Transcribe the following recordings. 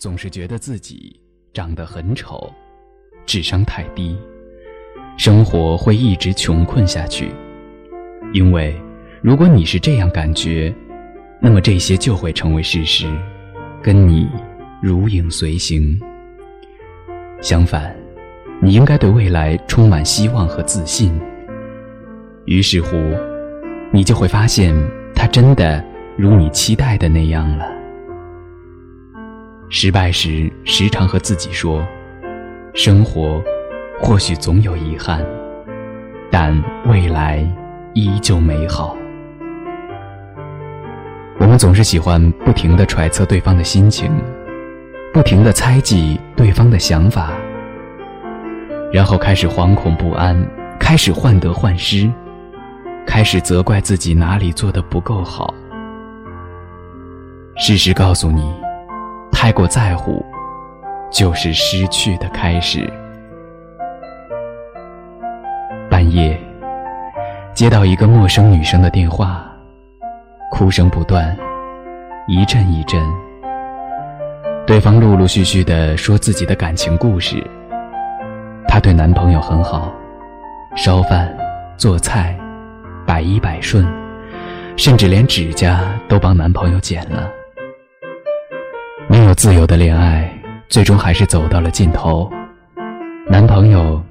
总是觉得自己长得很丑，智商太低，生活会一直穷困下去。因为如果你是这样感觉，那么这些就会成为事实，跟你如影随形。相反，你应该对未来充满希望和自信。于是乎，你就会发现，它真的如你期待的那样了。失败时，时常和自己说：“生活或许总有遗憾，但未来依旧美好。”我们总是喜欢不停的揣测对方的心情，不停的猜忌对方的想法，然后开始惶恐不安，开始患得患失，开始责怪自己哪里做的不够好。事实告诉你。太过在乎，就是失去的开始。半夜接到一个陌生女生的电话，哭声不断，一阵一阵。对方陆陆续续的说自己的感情故事。她对男朋友很好，烧饭、做菜，百依百顺，甚至连指甲都帮男朋友剪了。没有自由的恋爱，最终还是走到了尽头。男朋友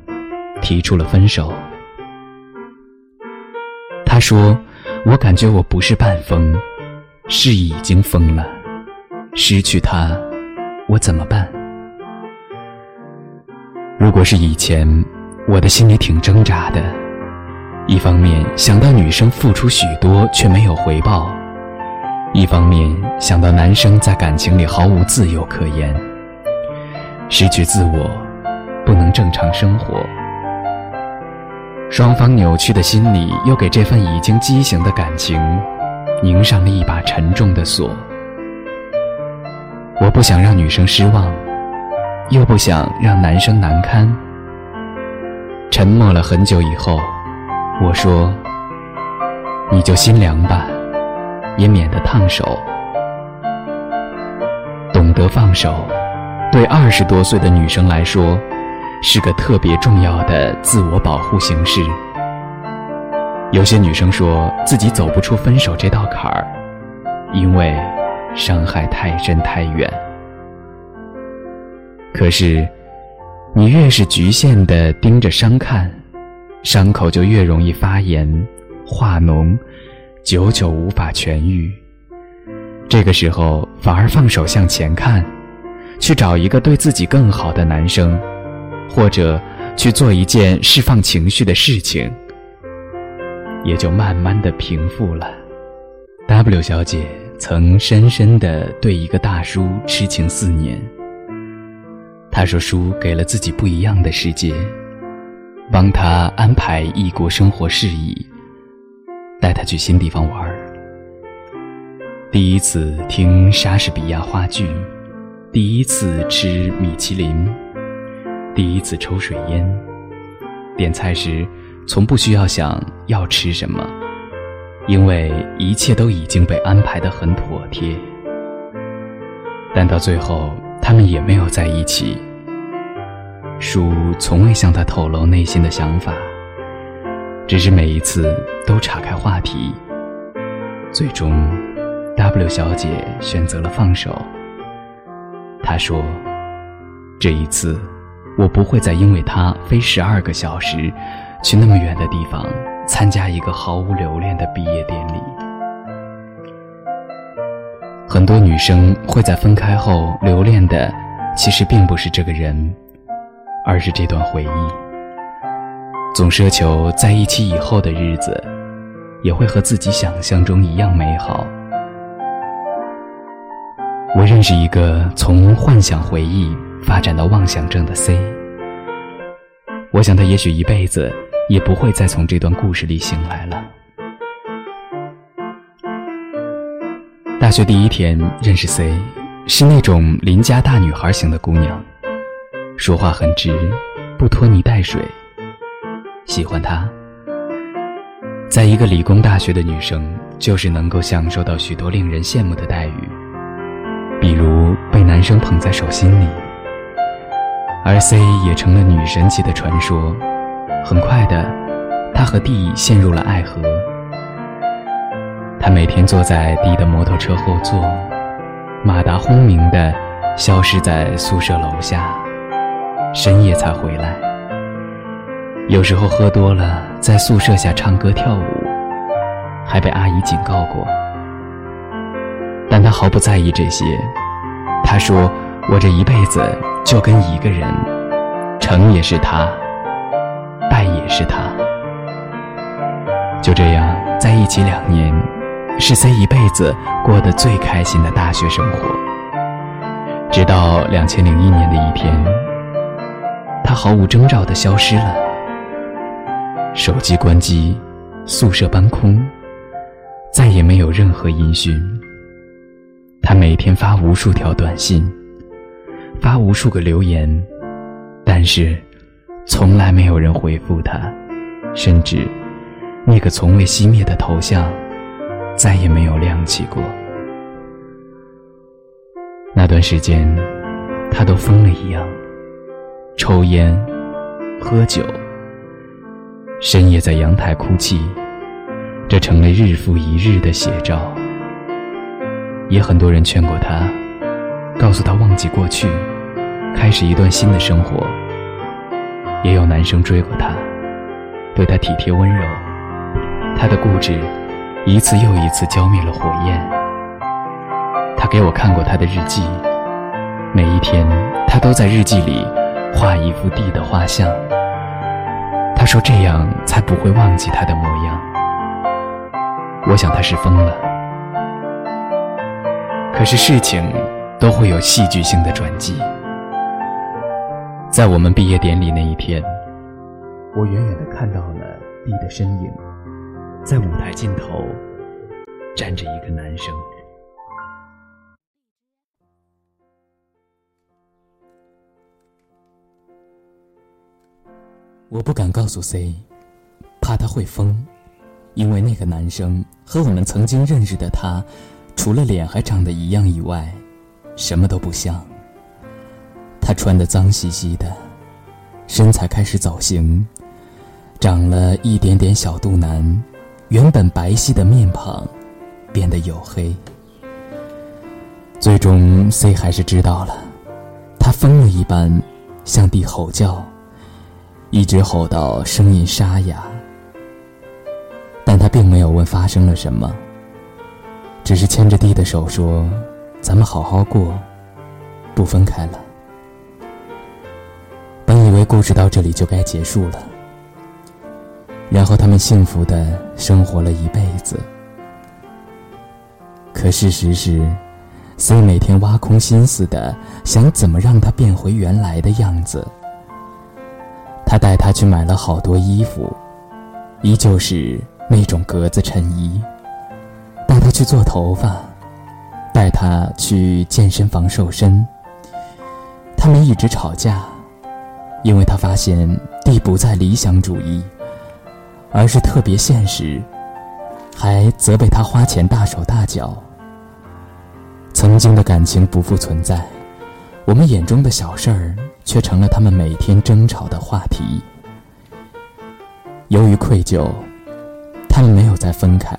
提出了分手。他说：“我感觉我不是半疯，是已经疯了。失去他，我怎么办？如果是以前，我的心里挺挣扎的。一方面想到女生付出许多却没有回报。”一方面想到男生在感情里毫无自由可言，失去自我，不能正常生活，双方扭曲的心理又给这份已经畸形的感情拧上了一把沉重的锁。我不想让女生失望，又不想让男生难堪。沉默了很久以后，我说：“你就心凉吧。”也免得烫手。懂得放手，对二十多岁的女生来说，是个特别重要的自我保护形式。有些女生说自己走不出分手这道坎儿，因为伤害太深太远。可是，你越是局限的盯着伤看，伤口就越容易发炎、化脓。久久无法痊愈，这个时候反而放手向前看，去找一个对自己更好的男生，或者去做一件释放情绪的事情，也就慢慢的平复了。W 小姐曾深深的对一个大叔痴情四年。她说，叔给了自己不一样的世界，帮他安排异国生活事宜。带他去新地方玩第一次听莎士比亚话剧，第一次吃米其林，第一次抽水烟。点菜时从不需要想要吃什么，因为一切都已经被安排得很妥帖。但到最后，他们也没有在一起。叔从未向他透露内心的想法。只是每一次都岔开话题，最终，W 小姐选择了放手。她说：“这一次，我不会再因为他飞十二个小时去那么远的地方参加一个毫无留恋的毕业典礼。”很多女生会在分开后留恋的，其实并不是这个人，而是这段回忆。总奢求在一起以后的日子，也会和自己想象中一样美好。我认识一个从幻想回忆发展到妄想症的 C，我想他也许一辈子也不会再从这段故事里醒来了。大学第一天认识 C，是那种邻家大女孩型的姑娘，说话很直，不拖泥带水。喜欢他，在一个理工大学的女生，就是能够享受到许多令人羡慕的待遇，比如被男生捧在手心里，而 C 也成了女神级的传说。很快的，他和 D 陷入了爱河。他每天坐在 D 的摩托车后座，马达轰鸣的消失在宿舍楼下，深夜才回来。有时候喝多了，在宿舍下唱歌跳舞，还被阿姨警告过。但他毫不在意这些。他说：“我这一辈子就跟一个人，成也是他，败也是他。”就这样在一起两年，是 C 一辈子过得最开心的大学生活。直到两千零一年的一天，他毫无征兆地消失了，手机关机，宿舍搬空，再也没有任何音讯。他每天发无数条短信，发无数个留言，但是从来没有人回复他，甚至那个从未熄灭的头像再也没有亮起过。那段时间，他都疯了一样，抽烟、喝酒，深夜在阳台哭泣，这成了日复一日的写照。也很多人劝过他，告诉他忘记过去，开始一段新的生活。也有男生追过他，对他体贴温柔。他的固执，一次又一次浇灭了火焰。他给我看过他的日记，每一天他都在日记里画一幅地的画像。他说这样才不会忘记他的模样。我想他是疯了。可是事情都会有戏剧性的转机。在我们毕业典礼那一天，我远远的看到了 D 的身影，在舞台尽头站着一个男生。我不敢告诉 C，怕他会疯，因为那个男生和我们曾经认识的他。除了脸还长得一样以外，什么都不像。他穿得脏兮兮的，身材开始走形，长了一点点小肚腩，原本白皙的面庞变得黝黑。最终，C 还是知道了，他疯了一般向地吼叫，一直吼到声音沙哑。但他并没有问发生了什么。只是牵着地的手说：“咱们好好过，不分开了。”本以为故事到这里就该结束了，然后他们幸福的生活了一辈子。可事实是，C 每天挖空心思的想怎么让他变回原来的样子。他去买了好多衣服，依旧是那种格子衬衣。带他去做头发，带他去健身房瘦身。他们一直吵架，因为他发现地不再理想主义，而是特别现实，还责备他花钱大手大脚。曾经的感情不复存在，我们眼中的小事儿却成了他们每天争吵的话题。由于愧疚，他们没有再分开。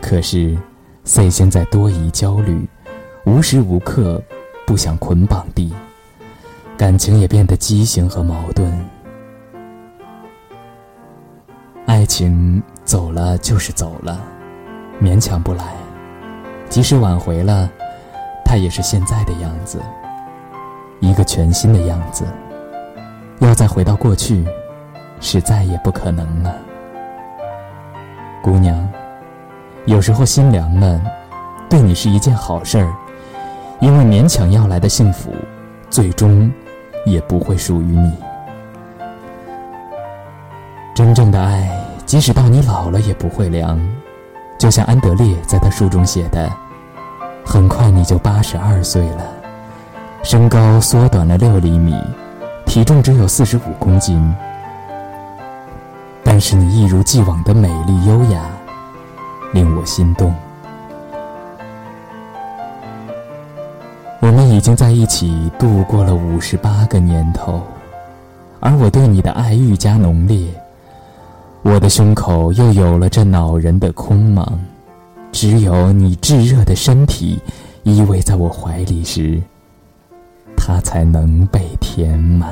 可是，C 现在多疑、焦虑，无时无刻不想捆绑地，感情也变得畸形和矛盾。爱情走了就是走了，勉强不来；即使挽回了，他也是现在的样子，一个全新的样子。要再回到过去，是再也不可能了，姑娘。有时候心凉了，对你是一件好事儿，因为勉强要来的幸福，最终也不会属于你。真正的爱，即使到你老了也不会凉，就像安德烈在他书中写的：“很快你就八十二岁了，身高缩短了六厘米，体重只有四十五公斤，但是你一如既往的美丽优雅。”令我心动。我们已经在一起度过了五十八个年头，而我对你的爱愈加浓烈。我的胸口又有了这恼人的空茫，只有你炙热的身体依偎在我怀里时，它才能被填满。